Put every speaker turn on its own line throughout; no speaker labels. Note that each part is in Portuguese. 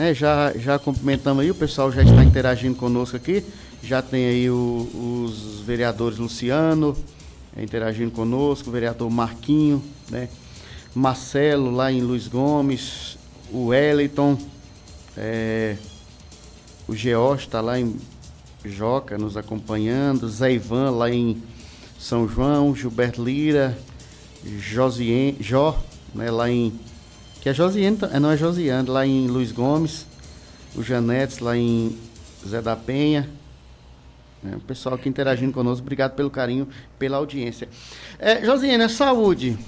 Né? Já, já cumprimentamos aí, o pessoal já está interagindo conosco aqui. Já tem aí o, os vereadores Luciano é, interagindo conosco, o vereador Marquinho, né? Marcelo lá em Luiz Gomes, o Wellington, é, o George está lá em Joca nos acompanhando, Zé Ivan lá em São João, Gilberto Lira, Josien, Jó, né, lá em. Que é Josiane, não é Josiane, lá em Luiz Gomes, o Janetes lá em Zé da Penha. Né, o pessoal aqui interagindo conosco, obrigado pelo carinho, pela audiência. É, Josiane, saúde.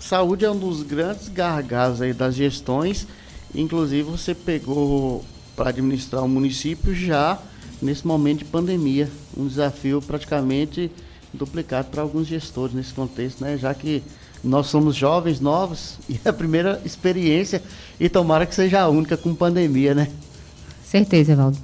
Saúde é um dos grandes gargalos aí das gestões. Inclusive você pegou para administrar o município já nesse momento de pandemia. Um desafio praticamente duplicado para alguns gestores nesse contexto, né? Já que nós somos jovens, novos, e é a primeira experiência, e tomara que seja a única com pandemia, né?
Certeza, Evaldo.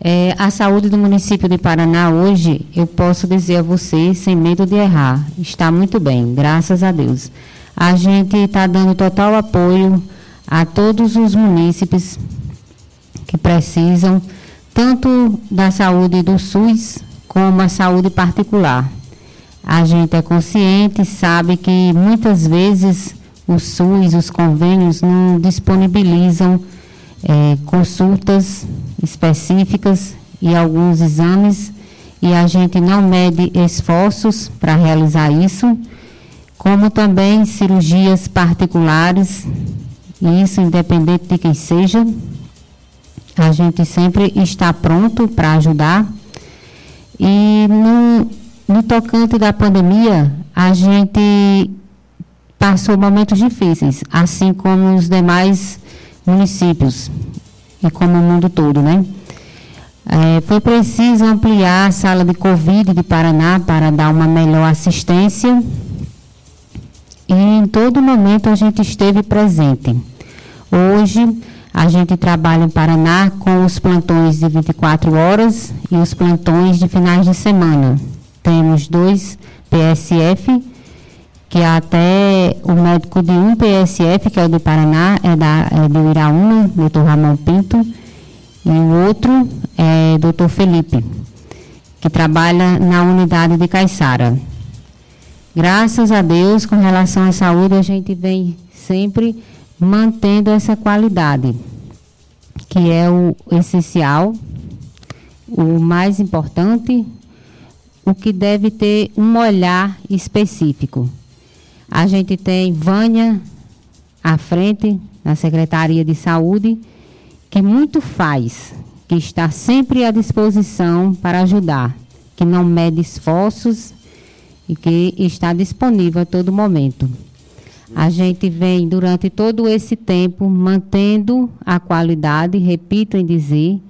É, a saúde do município de Paraná hoje, eu posso dizer a você, sem medo de errar, está muito bem, graças a Deus. A gente está dando total apoio a todos os munícipes que precisam, tanto da saúde do SUS como a saúde particular. A gente é consciente, sabe que muitas vezes o SUS, os convênios não disponibilizam é, consultas específicas e alguns exames e a gente não mede esforços para realizar isso, como também cirurgias particulares, isso independente de quem seja. A gente sempre está pronto para ajudar. E no, no tocante da pandemia, a gente passou momentos difíceis, assim como os demais municípios e como o mundo todo, né? É, foi preciso ampliar a sala de Covid de Paraná para dar uma melhor assistência e em todo momento a gente esteve presente. Hoje a gente trabalha em Paraná com os plantões de 24 horas e os plantões de finais de semana temos dois PSF, que até o médico de um PSF, que é o do Paraná, é, da, é do Iraúna, doutor Ramon Pinto, e o outro é doutor Felipe, que trabalha na unidade de Caiçara. Graças a Deus, com relação à saúde, a gente vem sempre mantendo essa qualidade, que é o essencial, o mais importante o que deve ter um olhar específico. A gente tem Vânia à frente, na Secretaria de Saúde, que muito faz, que está sempre à disposição para ajudar, que não mede esforços e que está disponível a todo momento. A gente vem, durante todo esse tempo, mantendo a qualidade, repito em dizer,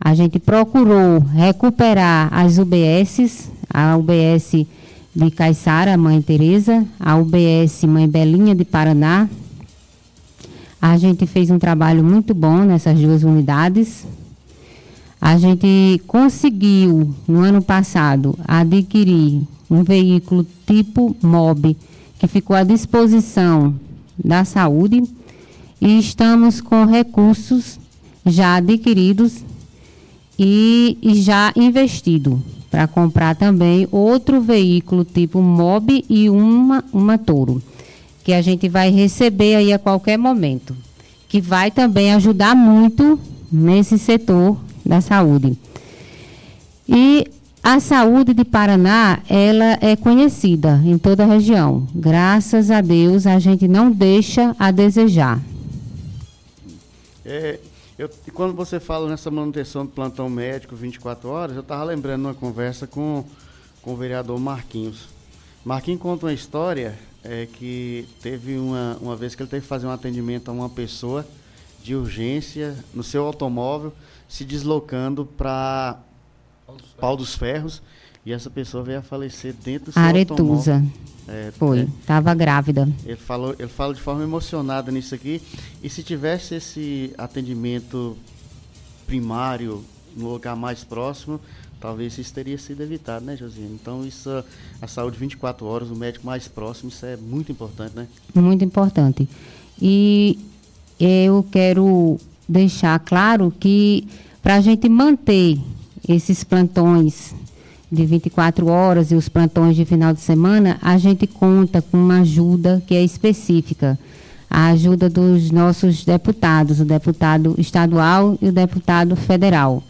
a gente procurou recuperar as UBSs, a UBS de Caiçara, Mãe Teresa, a UBS Mãe Belinha de Paraná. A gente fez um trabalho muito bom nessas duas unidades. A gente conseguiu, no ano passado, adquirir um veículo tipo MOB, que ficou à disposição da saúde, e estamos com recursos já adquiridos e, já investido para comprar também outro veículo tipo Mob e uma, uma Toro, que a gente vai receber aí a qualquer momento, que vai também ajudar muito nesse setor da saúde. E a saúde de Paraná, ela é conhecida em toda a região. Graças a Deus, a gente não deixa a desejar.
É, eu, e quando você fala nessa manutenção do plantão médico 24 horas, eu estava lembrando uma conversa com, com o vereador Marquinhos. Marquinhos conta uma história é, que teve uma, uma vez que ele teve que fazer um atendimento a uma pessoa de urgência no seu automóvel, se deslocando para Pau dos Ferros, e essa pessoa veio a falecer dentro do seu
Aretusa.
automóvel.
É, Foi, estava é, grávida.
Ele, falou, ele fala de forma emocionada nisso aqui. E se tivesse esse atendimento primário no lugar mais próximo, talvez isso teria sido evitado, né, Josiane? Então, isso, a saúde 24 horas, o médico mais próximo, isso é muito importante, né?
Muito importante. E eu quero deixar claro que para a gente manter esses plantões de 24 horas e os plantões de final de semana, a gente conta com uma ajuda que é específica. A ajuda dos nossos deputados, o deputado estadual e o deputado federal,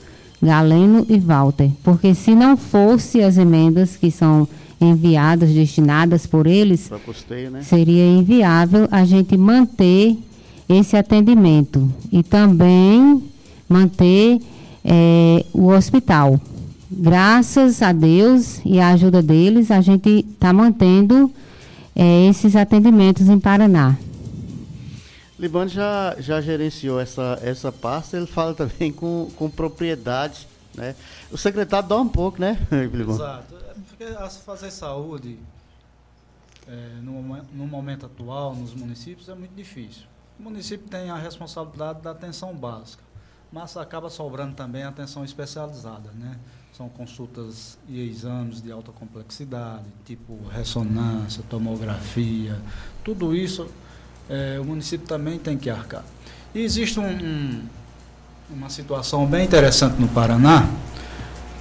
Galeno e Walter. Porque se não fosse as emendas que são enviadas, destinadas por eles,
custeio, né?
seria inviável a gente manter esse atendimento e também manter é, o hospital. Graças a Deus e a ajuda deles, a gente está mantendo é, esses atendimentos em Paraná.
Libano já, já gerenciou essa, essa pasta, ele fala também com, com propriedade. Né? O secretário dá um pouco, né,
Libano? Exato. É porque fazer saúde é, no, no momento atual, nos municípios, é muito difícil. O município tem a responsabilidade da atenção básica, mas acaba sobrando também a atenção especializada, né? São consultas e exames de alta complexidade, tipo ressonância, tomografia, tudo isso é, o município também tem que arcar. E existe um, um, uma situação bem interessante no Paraná,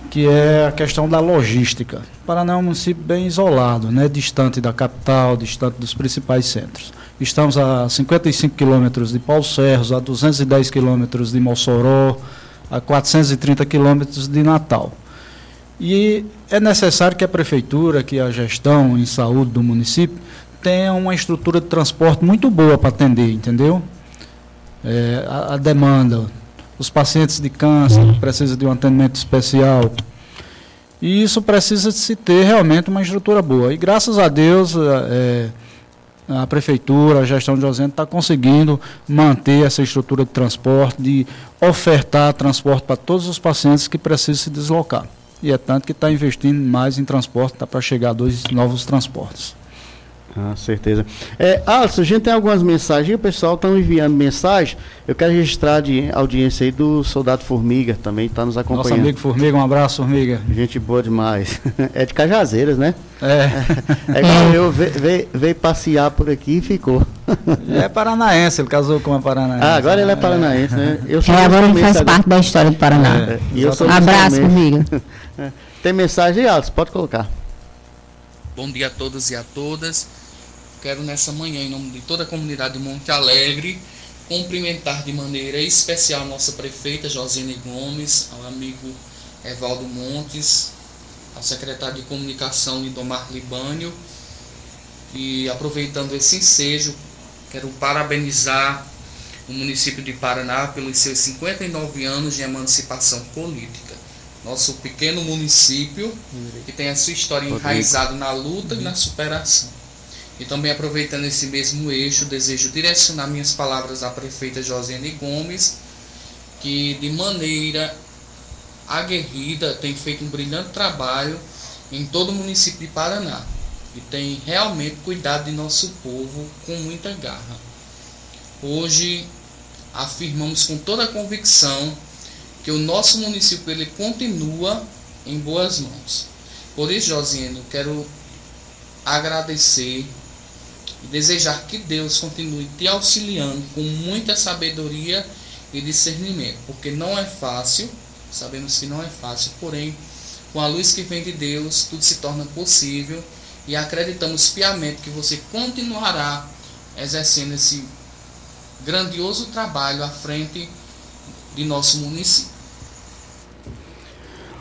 que é a questão da logística. O Paraná é um município bem isolado, né, distante da capital, distante dos principais centros. Estamos a 55 quilômetros de Paulo Serros, a 210 quilômetros de Mossoró, a 430 quilômetros de Natal. E é necessário que a prefeitura, que a gestão em saúde do município, tenha uma estrutura de transporte muito boa para atender, entendeu? É, a, a, demanda, os pacientes de câncer precisam de um atendimento especial. E isso precisa se ter realmente uma estrutura boa. E graças a Deus, é, a prefeitura, a gestão de José está conseguindo manter essa estrutura de transporte, de ofertar transporte para todos os pacientes que precisam se deslocar. E é tanto que está investindo mais em transporte, está para chegar a dois novos transportes.
Ah, certeza. É, Alisson, a gente tem algumas mensagens, o pessoal está enviando mensagem. Eu quero registrar de audiência aí do Soldado Formiga, também está nos acompanhando. Nosso
amigo Formiga, um abraço, Formiga.
Gente boa demais. É de Cajazeiras, né?
É.
É igual eu, veio, veio, veio passear por aqui e ficou.
É paranaense, ele casou com uma paranaense.
Ah, agora ele é paranaense, né?
Eu sou é, agora ele faz agora. parte da história do Paraná. É, e eu sou Abraço, Formiga.
Tem mensagem aí, Alisson, pode colocar.
Bom dia a todos e a todas. Quero nessa manhã, em nome de toda a comunidade de Monte Alegre, cumprimentar de maneira especial a nossa prefeita Josine Gomes, ao amigo Evaldo Montes, ao secretário de Comunicação Lindomar Libânio. E aproveitando esse ensejo, quero parabenizar o município de Paraná pelos seus 59 anos de emancipação política. Nosso pequeno município, que tem a sua história enraizada na luta e na superação. E também aproveitando esse mesmo eixo, desejo direcionar minhas palavras à prefeita Josiane Gomes, que de maneira aguerrida tem feito um brilhante trabalho em todo o município de Paraná e tem realmente cuidado de nosso povo com muita garra. Hoje afirmamos com toda a convicção que o nosso município ele continua em boas mãos. Por isso, Josiane, quero agradecer e desejar que Deus continue te auxiliando com muita sabedoria e discernimento, porque não é fácil, sabemos que não é fácil, porém, com a luz que vem de Deus, tudo se torna possível e acreditamos piamente que você continuará exercendo esse grandioso trabalho à frente de nosso município.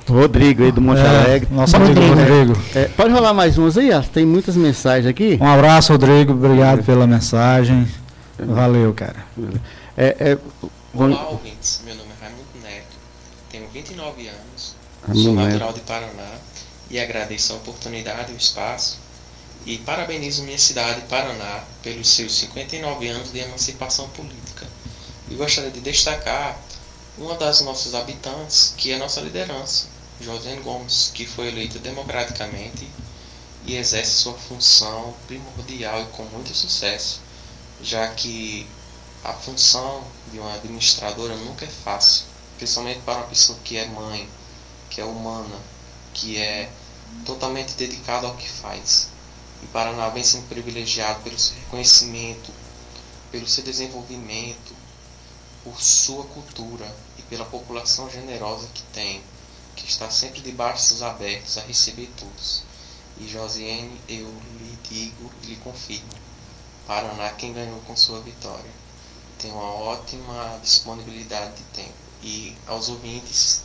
Rodrigo aí do Monte é, Alegre.
Nosso amigo Rodrigo.
É, pode rolar mais umas aí? Tem muitas mensagens aqui.
Um abraço, Rodrigo. Obrigado pela mensagem. Valeu, cara.
É, é, Olá, ouvintes. Meu nome é Raimundo Neto. Tenho 29 anos. sou natural de Paraná. E agradeço a oportunidade e o espaço. E parabenizo minha cidade, Paraná, pelos seus 59 anos de emancipação política. E gostaria de destacar uma das nossas habitantes, que é nossa liderança, José Gomes, que foi eleito democraticamente e exerce sua função primordial e com muito sucesso, já que a função de uma administradora nunca é fácil, principalmente para uma pessoa que é mãe, que é humana, que é totalmente dedicada ao que faz. E Paraná vem sendo privilegiado pelo seu reconhecimento, pelo seu desenvolvimento, por sua cultura e pela população generosa que tem, que está sempre de braços abertos a receber todos. E Josiane, eu lhe digo e lhe confirmo, Paraná quem ganhou com sua vitória. Tem uma ótima disponibilidade de tempo. E aos ouvintes,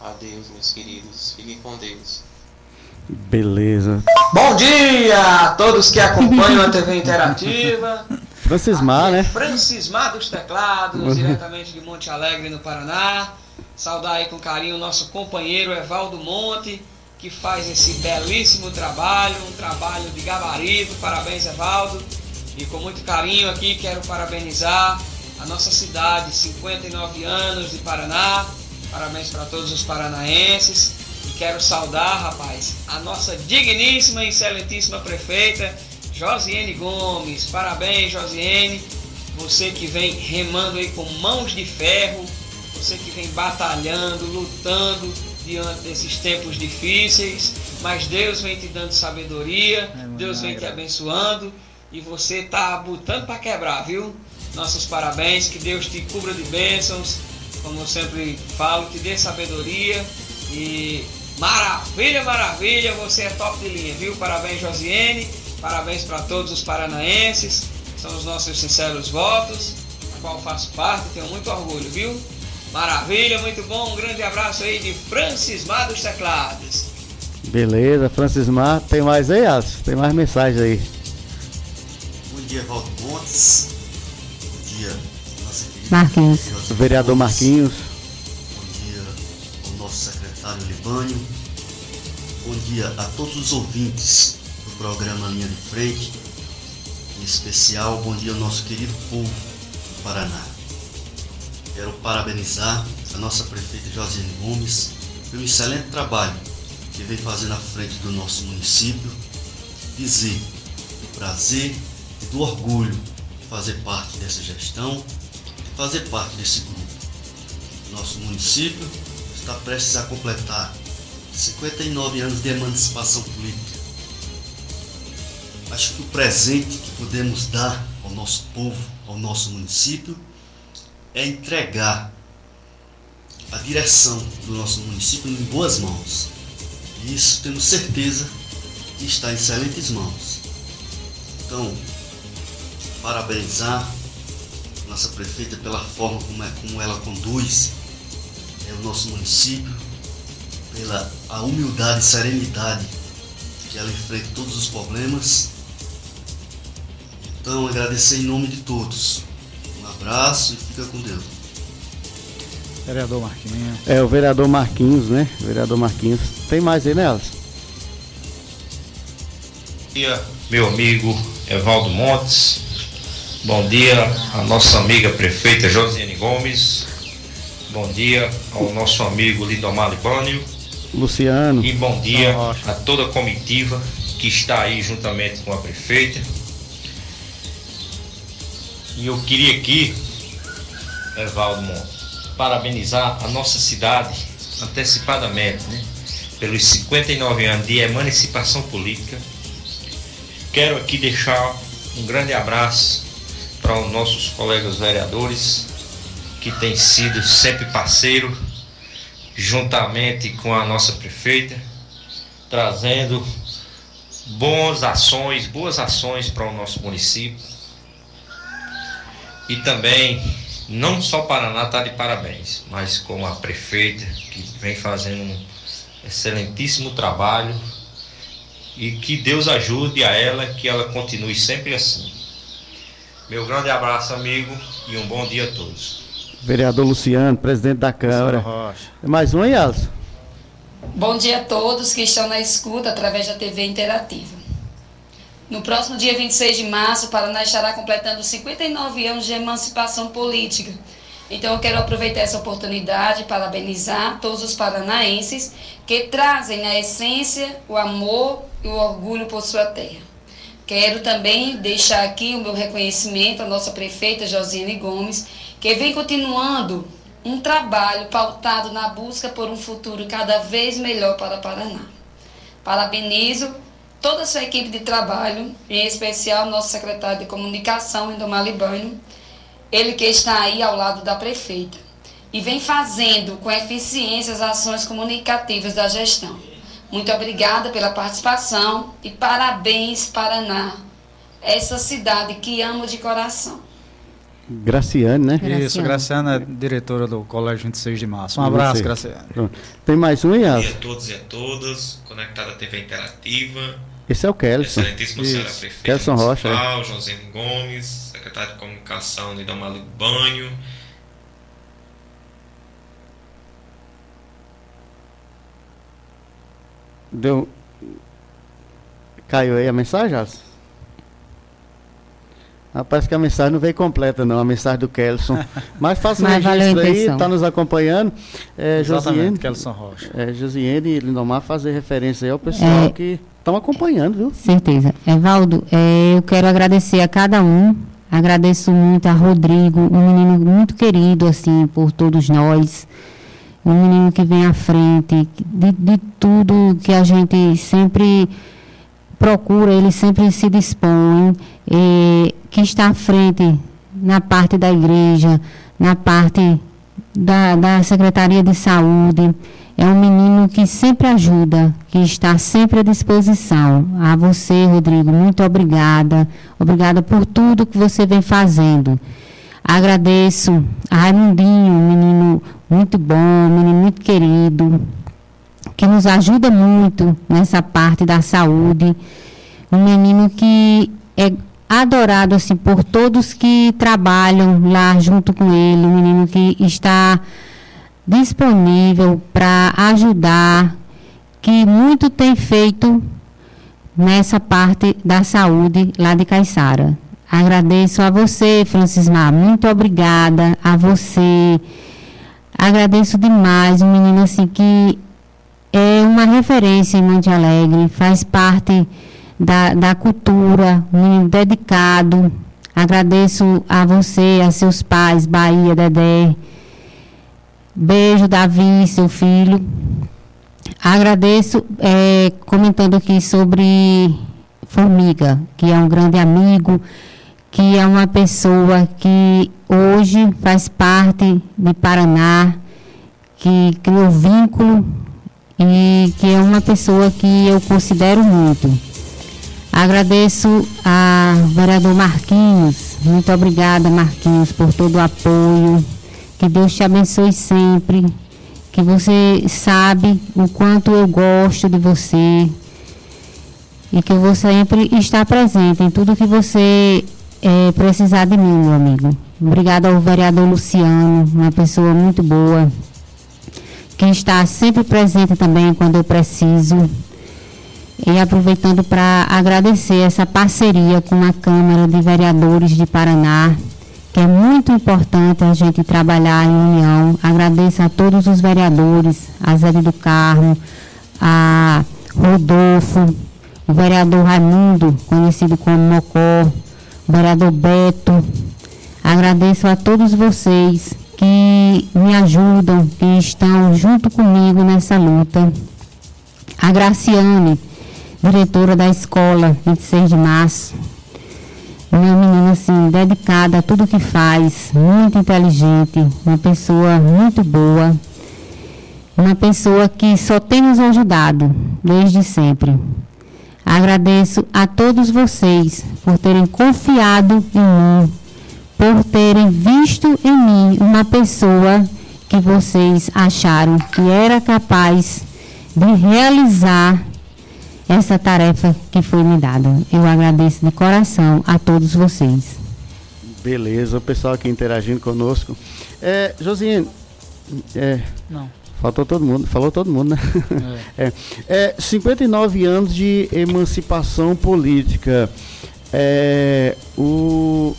adeus meus queridos, fiquem com Deus.
Beleza.
Bom dia a todos que acompanham a TV Interativa.
Francismar, né?
Francismar dos Teclados, diretamente de Monte Alegre, no Paraná. Saudar aí com carinho o nosso companheiro Evaldo Monte, que faz esse belíssimo trabalho, um trabalho de gabarito. Parabéns, Evaldo. E com muito carinho aqui quero parabenizar a nossa cidade, 59 anos de Paraná. Parabéns para todos os paranaenses. E quero saudar, rapaz, a nossa digníssima e excelentíssima prefeita, Josiane Gomes. Parabéns, Josiane. Você que vem remando aí com mãos de ferro, você que vem batalhando, lutando diante desses tempos difíceis, mas Deus vem te dando sabedoria, Deus vem te abençoando e você tá botando para quebrar, viu? Nossos parabéns, que Deus te cubra de bênçãos, como eu sempre falo, te dê sabedoria e maravilha, maravilha, você é top de linha, viu? Parabéns, Josiane. Parabéns para todos os paranaenses, são os nossos sinceros votos, a qual faço parte, tenho muito orgulho, viu? Maravilha, muito bom, um grande abraço aí de Francis Mar dos Teclados.
Beleza, Francis Mar, tem mais aí, Alisson? Tem mais mensagem aí.
Bom dia, Valdo Montes. Bom dia, nossa querida
Marquinhos.
Vereador Marquinhos.
Bom dia ao nosso secretário Libânio. Bom dia a todos os ouvintes do programa Linha de Frente. Em especial, bom dia ao nosso querido povo do Paraná. Quero parabenizar a nossa prefeita Josiane Gomes pelo excelente trabalho que vem fazendo à frente do nosso município. Dizer do prazer e do orgulho de fazer parte dessa gestão, de fazer parte desse grupo. Nosso município está prestes a completar 59 anos de emancipação política. Acho que o presente que podemos dar ao nosso povo, ao nosso município, é entregar a direção do nosso município em boas mãos. E isso temos certeza que está em excelentes mãos. Então, parabenizar nossa prefeita pela forma como, é, como ela conduz é, o nosso município, pela a humildade e serenidade que ela enfrenta todos os problemas. Então, agradecer em nome de todos. Abraço e fica com Deus.
Vereador Marquinhos.
É, o vereador Marquinhos, né? O vereador Marquinhos. Tem mais aí, né, Alisson?
Bom dia, meu amigo Evaldo Montes. Bom dia à nossa amiga prefeita Josiane Gomes. Bom dia ao nosso amigo Lidomar Libânio.
Luciano.
E bom dia a toda a comitiva que está aí juntamente com a prefeita. E eu queria aqui, Evaldo Montes, parabenizar a nossa cidade antecipadamente, né? Pelos 59 anos de emancipação política. Quero aqui deixar um grande abraço para os nossos colegas vereadores, que têm sido sempre parceiro, juntamente com a nossa prefeita, trazendo boas ações, boas ações para o nosso município. E também, não só Paraná está de parabéns, mas como a prefeita, que vem fazendo um excelentíssimo trabalho e que Deus ajude a ela, que ela continue sempre assim. Meu grande abraço, amigo, e um bom dia a todos.
Vereador Luciano, presidente da Câmara. Mais um aí, Alisson?
Bom dia a todos que estão na escuta através da TV Interativa. No próximo dia 26 de março, o Paraná estará completando 59 anos de emancipação política. Então eu quero aproveitar essa oportunidade para parabenizar todos os paranaenses que trazem na essência o amor e o orgulho por sua terra. Quero também deixar aqui o meu reconhecimento à nossa prefeita Josiane Gomes, que vem continuando um trabalho pautado na busca por um futuro cada vez melhor para Paraná. Parabenizo toda a sua equipe de trabalho, em especial nosso secretário de comunicação, Indomar Libânio, Ele que está aí ao lado da prefeita e vem fazendo com eficiência as ações comunicativas da gestão. Muito obrigada pela participação e parabéns, Paraná, essa cidade que amo de coração.
Graciane, né?
Graciane. Isso, Graciane é diretora do Colégio 26 de Março. Um abraço, Graciane.
Tem mais um, Ias?
Bom dia a todos e a todas, conectada à TV Interativa.
Esse é o Kelson.
Senhora prefeita
Kelson Rocha.
É. José Gomes, secretário de Comunicação de Damali Banho.
Deu. Caiu aí a mensagem, Alisson? Ah, parece que a mensagem não veio completa, não, a mensagem do Kelson. Mas faça um registro aí, está nos acompanhando. É, Josiane,
Kelson Rocha.
É, Josiane e Lindomar fazer referência aí ao pessoal é, que estão acompanhando, viu?
Certeza. Evaldo, é, eu quero agradecer a cada um. Agradeço muito a Rodrigo, um menino muito querido, assim, por todos nós. Um menino que vem à frente de, de tudo que a gente sempre procura, ele sempre se dispõe, eh, que está à frente na parte da igreja, na parte da, da Secretaria de Saúde. É um menino que sempre ajuda, que está sempre à disposição. A você, Rodrigo, muito obrigada. Obrigada por tudo que você vem fazendo. Agradeço a Raimundinho, um menino muito bom, um menino muito querido, que nos ajuda muito nessa parte da saúde. Um menino que é adorado assim por todos que trabalham lá junto com ele, um menino que está disponível para ajudar, que muito tem feito nessa parte da saúde lá de Caiçara. Agradeço a você, Francismar, muito obrigada a você. Agradeço demais, um menino assim que é uma referência em Monte Alegre, faz parte da, da cultura, um menino dedicado. Agradeço a você, a seus pais, Bahia, Dedé. Beijo, Davi, seu filho. Agradeço, é, comentando aqui sobre Formiga, que é um grande amigo, que é uma pessoa que hoje faz parte de Paraná, que criou vínculo e que é uma pessoa que eu considero muito. Agradeço a vereador Marquinhos. Muito obrigada, Marquinhos, por todo o apoio. Que Deus te abençoe sempre. Que você sabe o quanto eu gosto de você. E que eu vou sempre estar presente em tudo que você é, precisar de mim, meu amigo. Obrigada ao vereador Luciano, uma pessoa muito boa. Que está sempre presente também quando eu preciso. E aproveitando para agradecer essa parceria com a Câmara de Vereadores de Paraná, é muito importante a gente trabalhar em união. Agradeço a todos os vereadores, a Zé do Carmo, a Rodolfo, o vereador Raimundo, conhecido como Mocó, o vereador Beto. Agradeço a todos vocês que me ajudam, que estão junto comigo nessa luta. A Graciane, diretora da escola 26 de março. Uma menina assim, dedicada a tudo que faz, muito inteligente, uma pessoa muito boa, uma pessoa que só tem nos ajudado desde sempre. Agradeço a todos vocês por terem confiado em mim, por terem visto em mim uma pessoa que vocês acharam que era capaz de realizar essa tarefa que foi me dada. Eu agradeço de coração a todos vocês.
Beleza, o pessoal aqui interagindo conosco. É, Josine, é,
Não.
Faltou todo mundo, falou todo mundo, né? É. é, é 59 anos de emancipação política. É, o,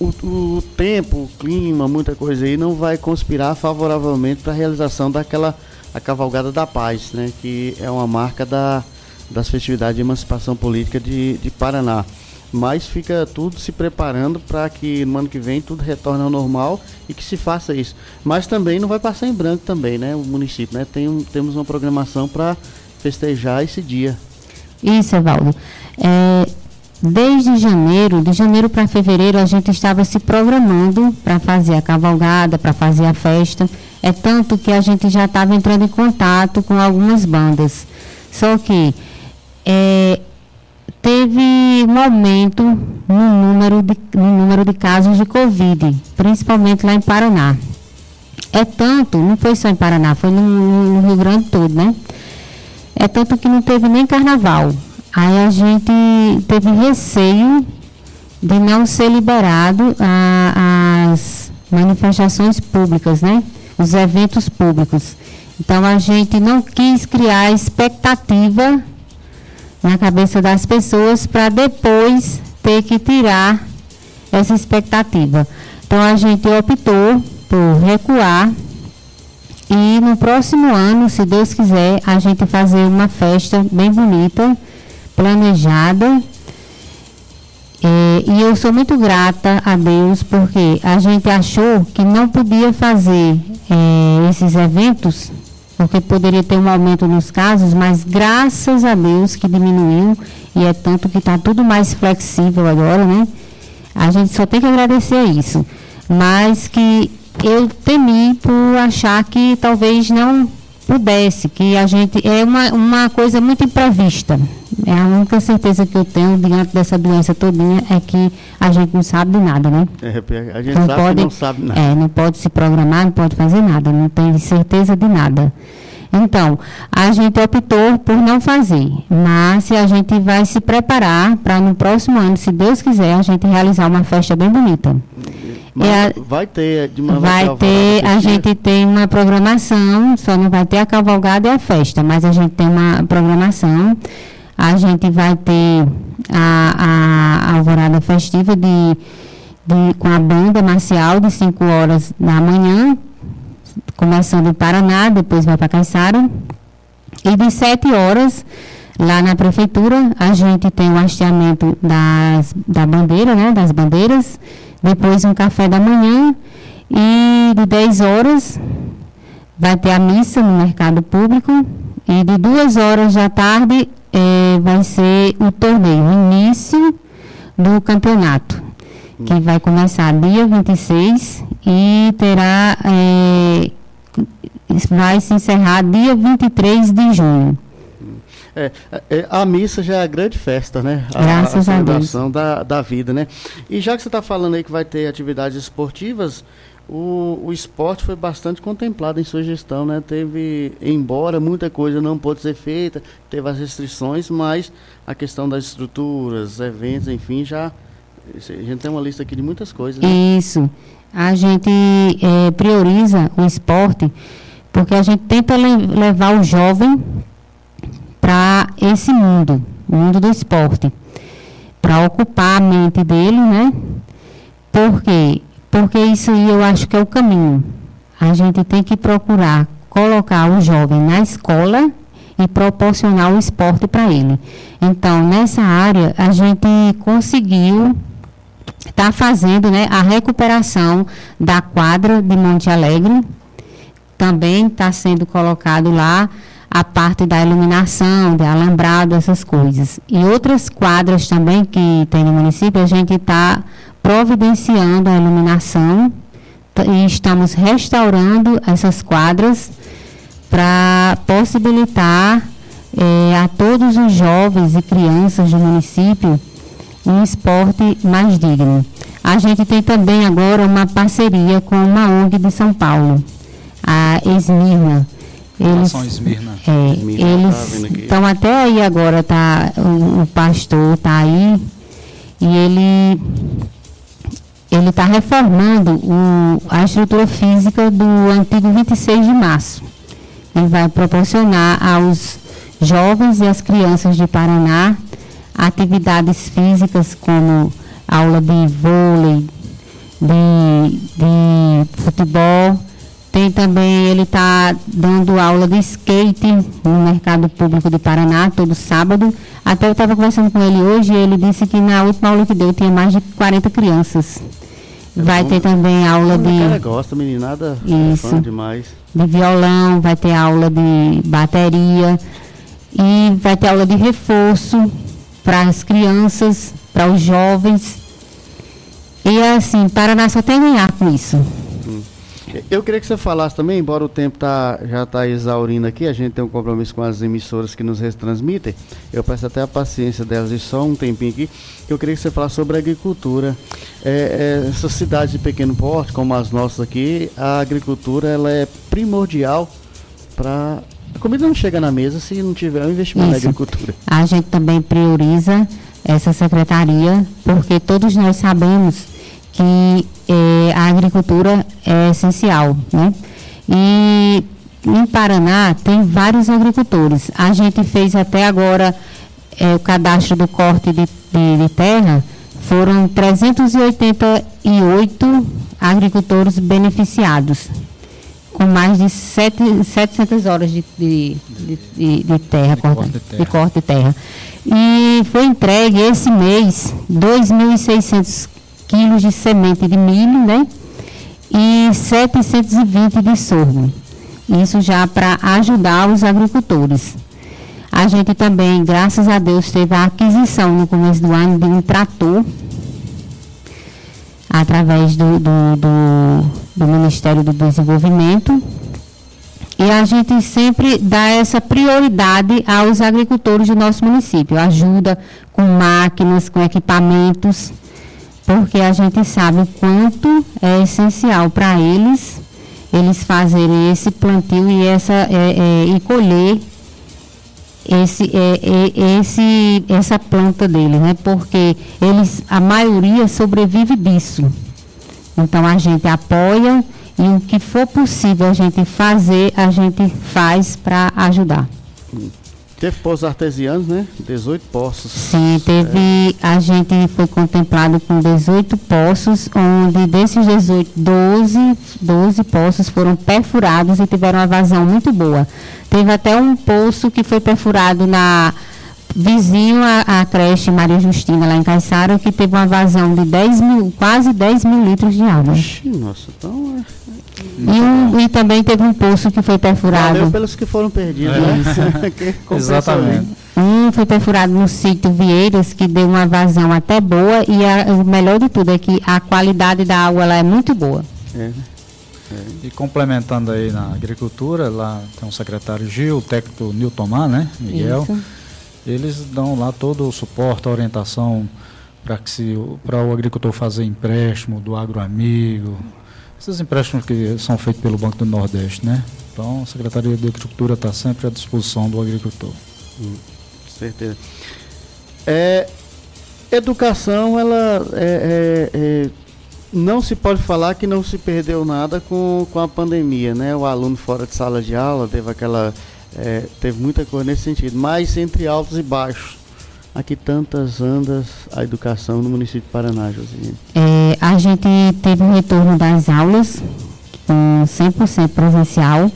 o, o, tempo, o clima, muita coisa aí não vai conspirar favoravelmente para a realização daquela a cavalgada da paz, né? Que é uma marca da, das festividades de emancipação política de, de Paraná. Mas fica tudo se preparando para que no ano que vem tudo retorne ao normal e que se faça isso. Mas também não vai passar em branco também, né? O município, né? Tem temos uma programação para festejar esse dia.
Isso, Evaldo. É, desde janeiro, de janeiro para fevereiro, a gente estava se programando para fazer a cavalgada, para fazer a festa. É tanto que a gente já estava entrando em contato com algumas bandas. Só que é, teve um aumento no número, de, no número de casos de Covid, principalmente lá em Paraná. É tanto, não foi só em Paraná, foi no, no Rio Grande todo, né? É tanto que não teve nem carnaval. Aí a gente teve receio de não ser liberado a, as manifestações públicas, né? Os eventos públicos. Então a gente não quis criar expectativa na cabeça das pessoas para depois ter que tirar essa expectativa. Então a gente optou por recuar e no próximo ano, se Deus quiser, a gente fazer uma festa bem bonita planejada. É, e eu sou muito grata a Deus porque a gente achou que não podia fazer é, esses eventos, porque poderia ter um aumento nos casos, mas graças a Deus que diminuiu e é tanto que está tudo mais flexível agora, né? A gente só tem que agradecer isso. Mas que eu temi por achar que talvez não pudesse, que a gente é uma, uma coisa muito imprevista. É a única certeza que eu tenho diante dessa doença todinha é que a gente não sabe de nada, né?
É, a gente não sabe pode, não sabe nada.
É, não pode se programar, não pode fazer nada, não tem certeza de nada. Então, a gente optou por não fazer, mas a gente vai se preparar para no próximo ano, se Deus quiser, a gente realizar uma festa bem bonita.
É, vai ter,
de uma vai ter, a gente tem uma programação, só não vai ter a cavalgada e a festa, mas a gente tem uma programação. A gente vai ter a, a, alvorada festiva de, de, com a banda marcial de 5 horas da manhã, começando em Paraná, depois vai para Caiçara. E de 7 horas, lá na prefeitura, a gente tem o hasteamento das, da bandeira, né, das bandeiras depois um café da manhã e de 10 horas vai ter a missa no mercado público e de 2 horas da tarde é, vai ser o torneio, o início do campeonato, que vai começar dia 26 e terá, é, vai se encerrar dia 23 de junho.
É, é, a missa já é a grande festa, né?
A, Graças a,
celebração da, da vida, né? E já que você está falando aí que vai ter atividades esportivas, o, o esporte foi bastante contemplado em sua gestão, né? Teve, embora muita coisa não pôde ser feita, teve as restrições, mas a questão das estruturas, eventos, enfim, já. A gente tem uma lista aqui de muitas coisas. Né?
Isso. A gente é, prioriza o esporte porque a gente tenta le levar o jovem para esse mundo, o mundo do esporte, para ocupar a mente dele, né? Por quê? Porque isso aí eu acho que é o caminho. A gente tem que procurar colocar o jovem na escola e proporcionar o esporte para ele. Então, nessa área, a gente conseguiu estar tá fazendo né, a recuperação da quadra de Monte Alegre. Também está sendo colocado lá a parte da iluminação, de alambrado, essas coisas. E outras quadras também que tem no município, a gente está providenciando a iluminação e estamos restaurando essas quadras para possibilitar eh, a todos os jovens e crianças do município um esporte mais digno. A gente tem também agora uma parceria com uma ONG de São Paulo, a Esmirna, eles, é, eles estão tá até aí agora, tá, o, o pastor está aí e ele ele está reformando o, a estrutura física do antigo 26 de março. Ele vai proporcionar aos jovens e às crianças de Paraná atividades físicas como aula de vôlei, de, de futebol tem também, ele está dando aula de skate no Mercado Público de Paraná, todo sábado. Até eu estava conversando com ele hoje e ele disse que na última aula que deu tinha mais de 40 crianças. Vai ter também aula de.
cara gosta, meninada.
Isso.
É demais.
De violão, vai ter aula de bateria e vai ter aula de reforço para as crianças, para os jovens. E assim, Paraná só tem a ganhar com isso.
Eu queria que você falasse também, embora o tempo tá, já está exaurindo aqui, a gente tem um compromisso com as emissoras que nos retransmitem. Eu peço até a paciência delas e só um tempinho aqui, que eu queria que você falasse sobre a agricultura. É, é, essas cidades de pequeno porte, como as nossas aqui, a agricultura ela é primordial para a comida não chega na mesa se não tiver um investimento Isso. na agricultura.
A gente também prioriza essa secretaria, porque todos nós sabemos que eh, a agricultura é essencial, né? E em Paraná tem vários agricultores. A gente fez até agora eh, o cadastro do corte de, de, de terra, foram 388 agricultores beneficiados, com mais de 7, 700 horas de, de, de, de terra, corte de terra. de corte de terra. E foi entregue esse mês 2.600 quilos de semente de milho, né? E 720 de sorgo. Isso já para ajudar os agricultores. A gente também, graças a Deus, teve a aquisição no começo do ano de um trator através do, do, do, do Ministério do Desenvolvimento. E a gente sempre dá essa prioridade aos agricultores do nosso município. Ajuda com máquinas, com equipamentos porque a gente sabe o quanto é essencial para eles eles fazerem esse plantio e essa é, é, e colher esse, é, é, esse essa planta deles, né? Porque eles a maioria sobrevive disso. Então a gente apoia e o que for possível a gente fazer, a gente faz para ajudar.
Teve poços artesianos, né? 18 poços.
Sim, teve. É. A gente foi contemplado com 18 poços, onde desses 18, 12, 12 poços foram perfurados e tiveram uma vazão muito boa. Teve até um poço que foi perfurado na vizinho à, à creche Maria Justina, lá em Caiçara, que teve uma vazão de 10 mil, quase 10 mil litros de água.
Nossa, então é
e, um, e, também teve um poço que foi perfurado. Valeu
pelos que foram perdidos, é.
né? Exatamente.
Um foi perfurado no sítio Vieiras, que deu uma vazão até boa, e a, o melhor de tudo é que a qualidade da água ela é muito boa. É.
É. E complementando aí na agricultura, lá tem o secretário Gil, o técnico Nilton Mar, né, Miguel. Isso. Eles dão lá todo o suporte, a orientação para o agricultor fazer empréstimo do agroamigo, esses empréstimos que são feitos pelo Banco do Nordeste, né? Então, a Secretaria de Agricultura está sempre à disposição do agricultor. Hum,
certeza. É, educação, ela é, é, é, não se pode falar que não se perdeu nada com, com a pandemia, né? O aluno fora de sala de aula teve aquela, é, teve muita coisa nesse sentido, mas entre altos e baixos aqui tantas andas a educação no município de Paraná, Josine?
É, a gente teve o retorno das aulas com 100% presencial.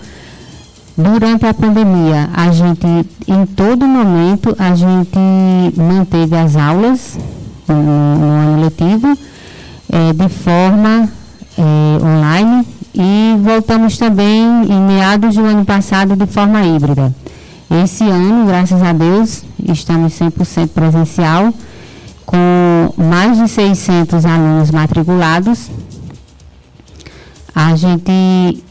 Durante a pandemia, a gente, em todo momento, a gente manteve as aulas no, no ano letivo é, de forma é, online e voltamos também em meados do ano passado de forma híbrida. Esse ano, graças a Deus, estamos 100% presencial, com mais de 600 alunos matriculados. A gente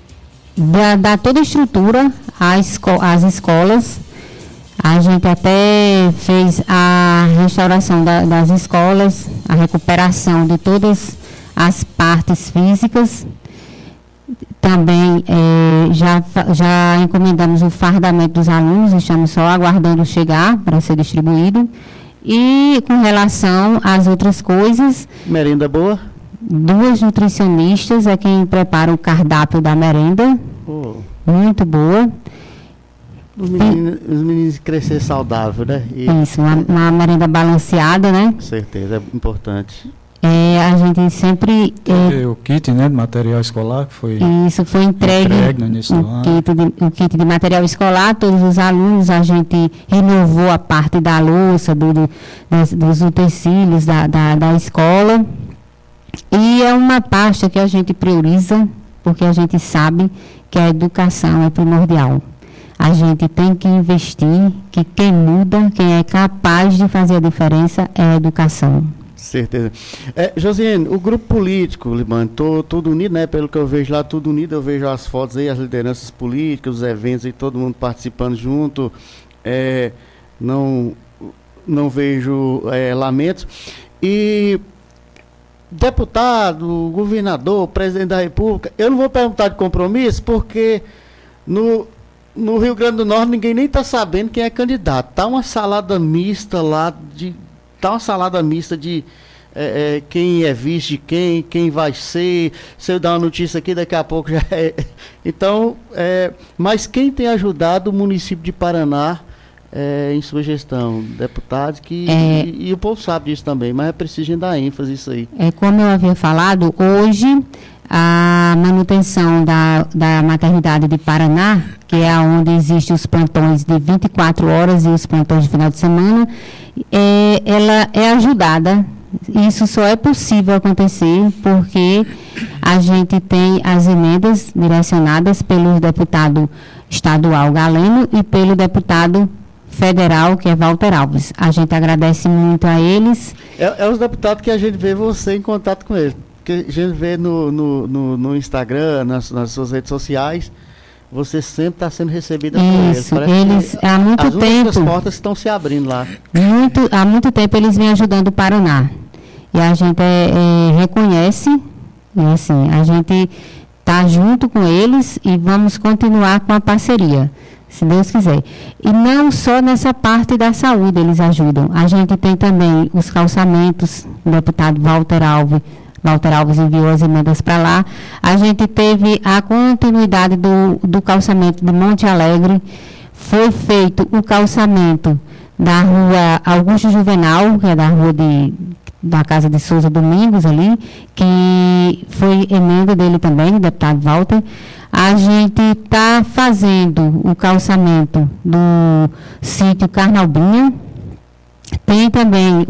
dá, dá toda a estrutura às, às escolas. A gente até fez a restauração da, das escolas, a recuperação de todas as partes físicas também é, já, já encomendamos o fardamento dos alunos, estamos só aguardando chegar para ser distribuído. E com relação às outras coisas.
Merenda boa?
Duas nutricionistas é quem prepara o cardápio da merenda. Oh. Muito boa.
Os meninos, os meninos crescer saudável, né?
E... Isso, uma, uma merenda balanceada, né?
Com certeza, é importante.
É, a gente sempre.
É, o kit né, de material escolar que foi.
Isso foi entregue. entregue no início do ano. Kit de, o kit de material escolar, todos os alunos, a gente renovou a parte da louça, do, do das, dos utensílios da, da, da escola. E é uma pasta que a gente prioriza, porque a gente sabe que a educação é primordial. A gente tem que investir, que quem muda, quem é capaz de fazer a diferença é a educação.
Certeza. É, Josiane, o grupo político, Limano, tô tudo unido, né? Pelo que eu vejo lá, tudo unido. Eu vejo as fotos aí, as lideranças políticas, os eventos e todo mundo participando junto. É, não, não vejo é, lamentos. E deputado, governador, presidente da República, eu não vou perguntar de compromisso, porque no, no Rio Grande do Norte ninguém nem está sabendo quem é candidato. Tá uma salada mista lá de tá uma salada mista de é, é, quem é vice de quem, quem vai ser. Se eu dar uma notícia aqui, daqui a pouco já é. Então, é, mas quem tem ajudado o município de Paraná é, em sua gestão? Deputados que. É, e, e, o povo sabe disso também, mas é preciso dar ênfase isso aí.
É, como eu havia falado, hoje a manutenção da, da maternidade de Paraná, que é onde existem os plantões de 24 horas e os plantões de final de semana, é, ela é ajudada. Isso só é possível acontecer porque a gente tem as emendas direcionadas pelo deputado estadual Galeno e pelo deputado federal, que é Walter Alves. A gente agradece muito a eles.
É, é os deputados que a gente vê você em contato com eles que a gente vê no, no, no, no Instagram, nas, nas suas redes sociais, você sempre está sendo recebida
Isso, por eles. eles há muito
as
tempo. As
portas estão se abrindo lá.
Muito, há muito tempo eles vêm ajudando o Paraná. E a gente é, é, reconhece, e assim, a gente está junto com eles e vamos continuar com a parceria, se Deus quiser. E não só nessa parte da saúde eles ajudam. A gente tem também os calçamentos, o deputado Walter Alves Walter Alves enviou as emendas para lá. A gente teve a continuidade do, do calçamento de Monte Alegre. Foi feito o calçamento da rua Augusto Juvenal, que é da rua de, da Casa de Souza Domingos ali, que foi emenda dele também, do deputado Walter. A gente está fazendo o calçamento do sítio Carnalbinha, tem também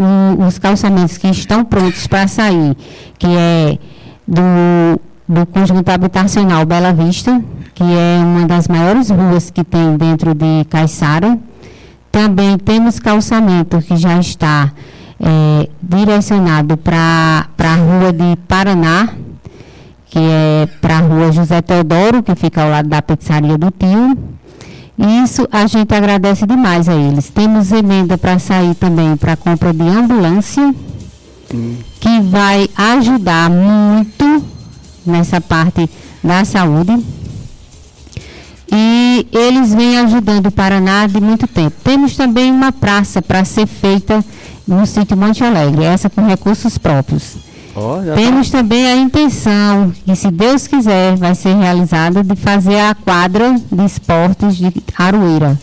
os calçamentos que estão prontos para sair, que é do, do conjunto habitacional Bela Vista, que é uma das maiores ruas que tem dentro de Caiçara. Também temos calçamento que já está é, direcionado para a rua de Paraná, que é para a rua José Teodoro, que fica ao lado da pizzaria do tio. Isso a gente agradece demais a eles. Temos emenda para sair também para compra de ambulância, hum. que vai ajudar muito nessa parte da saúde. E eles vêm ajudando o Paraná de muito tempo. Temos também uma praça para ser feita no sítio Monte Alegre, essa com recursos próprios. Oh, Temos tá. também a intenção, que se Deus quiser, vai ser realizada, de fazer a quadra de esportes de Aroeira.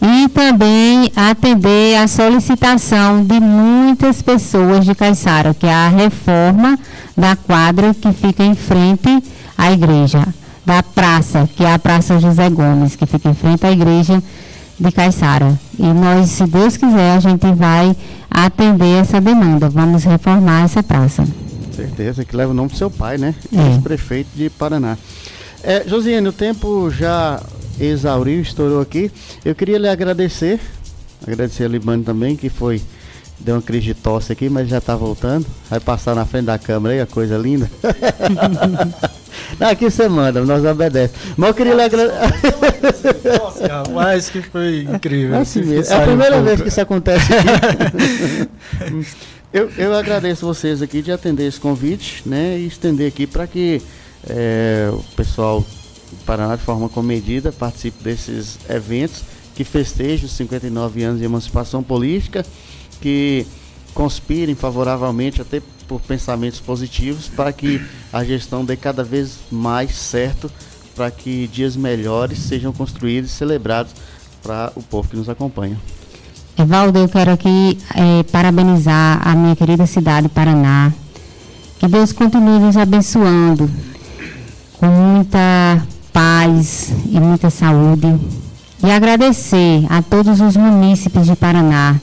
E também atender a solicitação de muitas pessoas de Caiçara, que é a reforma da quadra que fica em frente à igreja, da praça, que é a Praça José Gomes, que fica em frente à igreja de Caiçara. E nós, se Deus quiser, a gente vai atender essa demanda. Vamos reformar essa praça.
Certeza, que leva o nome do seu pai, né? É. Ex-prefeito de Paraná. É, Josiane, o tempo já exauriu, estourou aqui. Eu queria lhe agradecer, agradecer a Libane também, que foi deu uma crise de tosse aqui, mas já está voltando. Vai passar na frente da câmera aí, a coisa linda. Não, aqui você manda, nós obedecemos. Mas eu queria lhe agradecer.
Nossa, rapaz, que foi incrível.
Assim mesmo. É a primeira um vez que isso acontece aqui. eu, eu agradeço vocês aqui de atender esse convite, né? E estender aqui para que é, o pessoal do Paraná, de forma comedida, participe desses eventos que festejam os 59 anos de emancipação política que conspirem favoravelmente até por pensamentos positivos para que a gestão dê cada vez mais certo para que dias melhores sejam construídos e celebrados para o povo que nos acompanha.
Evaldo, eu quero aqui é, parabenizar a minha querida cidade Paraná. Que Deus continue nos abençoando com muita paz e muita saúde. E agradecer a todos os munícipes de Paraná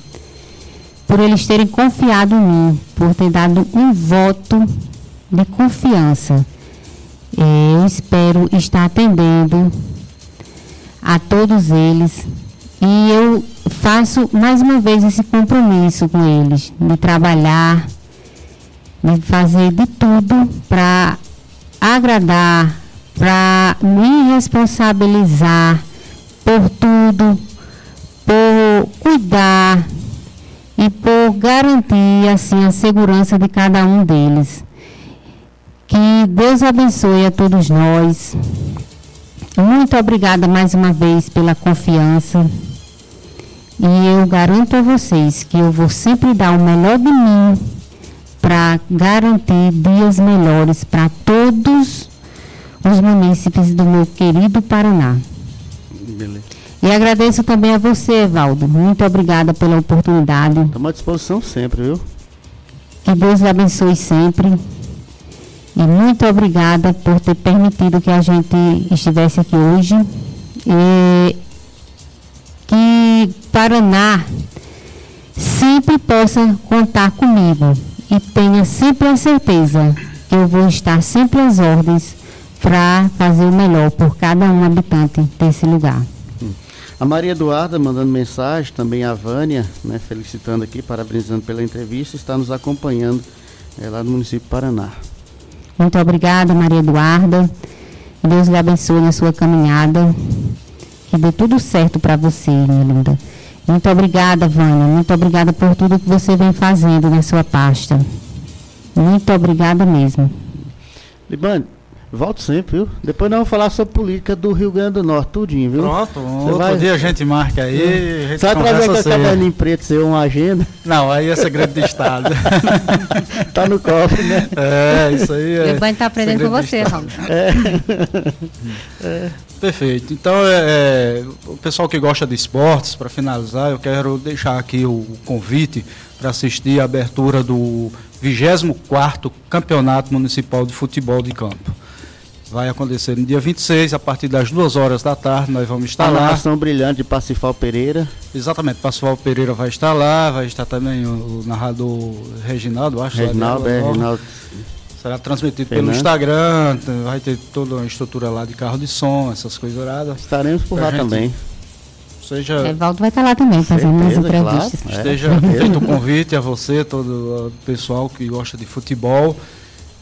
por eles terem confiado em mim, por ter dado um voto de confiança. Eu espero estar atendendo a todos eles. E eu faço mais uma vez esse compromisso com eles, de trabalhar, de fazer de tudo para agradar, para me responsabilizar por tudo, por cuidar e por garantir assim a segurança de cada um deles. Que Deus abençoe a todos nós. Muito obrigada mais uma vez pela confiança. E eu garanto a vocês que eu vou sempre dar o melhor de mim para garantir dias melhores para todos os munícipes do meu querido Paraná. Beleza. E agradeço também a você, Evaldo. Muito obrigada pela oportunidade.
Estamos à disposição sempre, viu?
Que Deus lhe abençoe sempre. E muito obrigada por ter permitido que a gente estivesse aqui hoje. E que Paraná sempre possa contar comigo e tenha sempre a certeza que eu vou estar sempre às ordens para fazer o melhor por cada um habitante desse lugar.
A Maria Eduarda mandando mensagem, também a Vânia, né, felicitando aqui, parabenizando pela entrevista, está nos acompanhando é, lá no município de Paraná.
Muito obrigada, Maria Eduarda. Deus lhe abençoe na sua caminhada. Que dê tudo certo para você, minha linda. Muito obrigada, Vânia. Muito obrigada por tudo que você vem fazendo na sua pasta. Muito obrigada mesmo.
Libane, Volto sempre, viu? Depois nós vamos falar sobre política do Rio Grande do Norte, tudinho, viu?
Pronto, outro vai... dia a gente marca aí.
Você vai trazer com a caderninho preto seu uma agenda?
Não, aí é segredo de Estado.
tá no cofre, né?
É, isso aí é.
O banho tá aprendendo com você, Raul.
É. é. Perfeito. Então, é, é, o pessoal que gosta de esportes, para finalizar, eu quero deixar aqui o, o convite para assistir a abertura do 24º Campeonato Municipal de Futebol de Campo vai acontecer no dia 26, a partir das 2 horas da tarde, nós vamos estar a lá.
A brilhante de Pacifal Pereira.
Exatamente, Pacifal Pereira vai estar lá, vai estar também o, o narrador Reginaldo, acho.
Reginaldo, é, Reginaldo.
Será transmitido Fernando. pelo Instagram, vai ter toda uma estrutura lá de carro de som, essas coisas douradas.
Estaremos por lá também.
Seja, Evaldo vai estar lá também fazendo umas entrevistas.
Claro. Esteja é. feito o convite a você, todo o pessoal que gosta de futebol.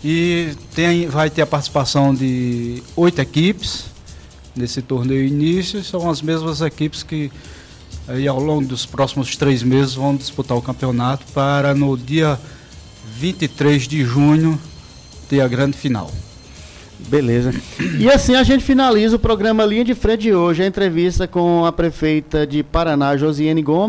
E tem, vai ter a participação de oito equipes nesse torneio início. São as mesmas equipes que aí, ao longo dos próximos três meses vão disputar o campeonato para no dia 23 de junho ter a grande final.
Beleza. E assim a gente finaliza o programa Linha de Frente de hoje, a entrevista com a prefeita de Paraná, Josiane Gomes.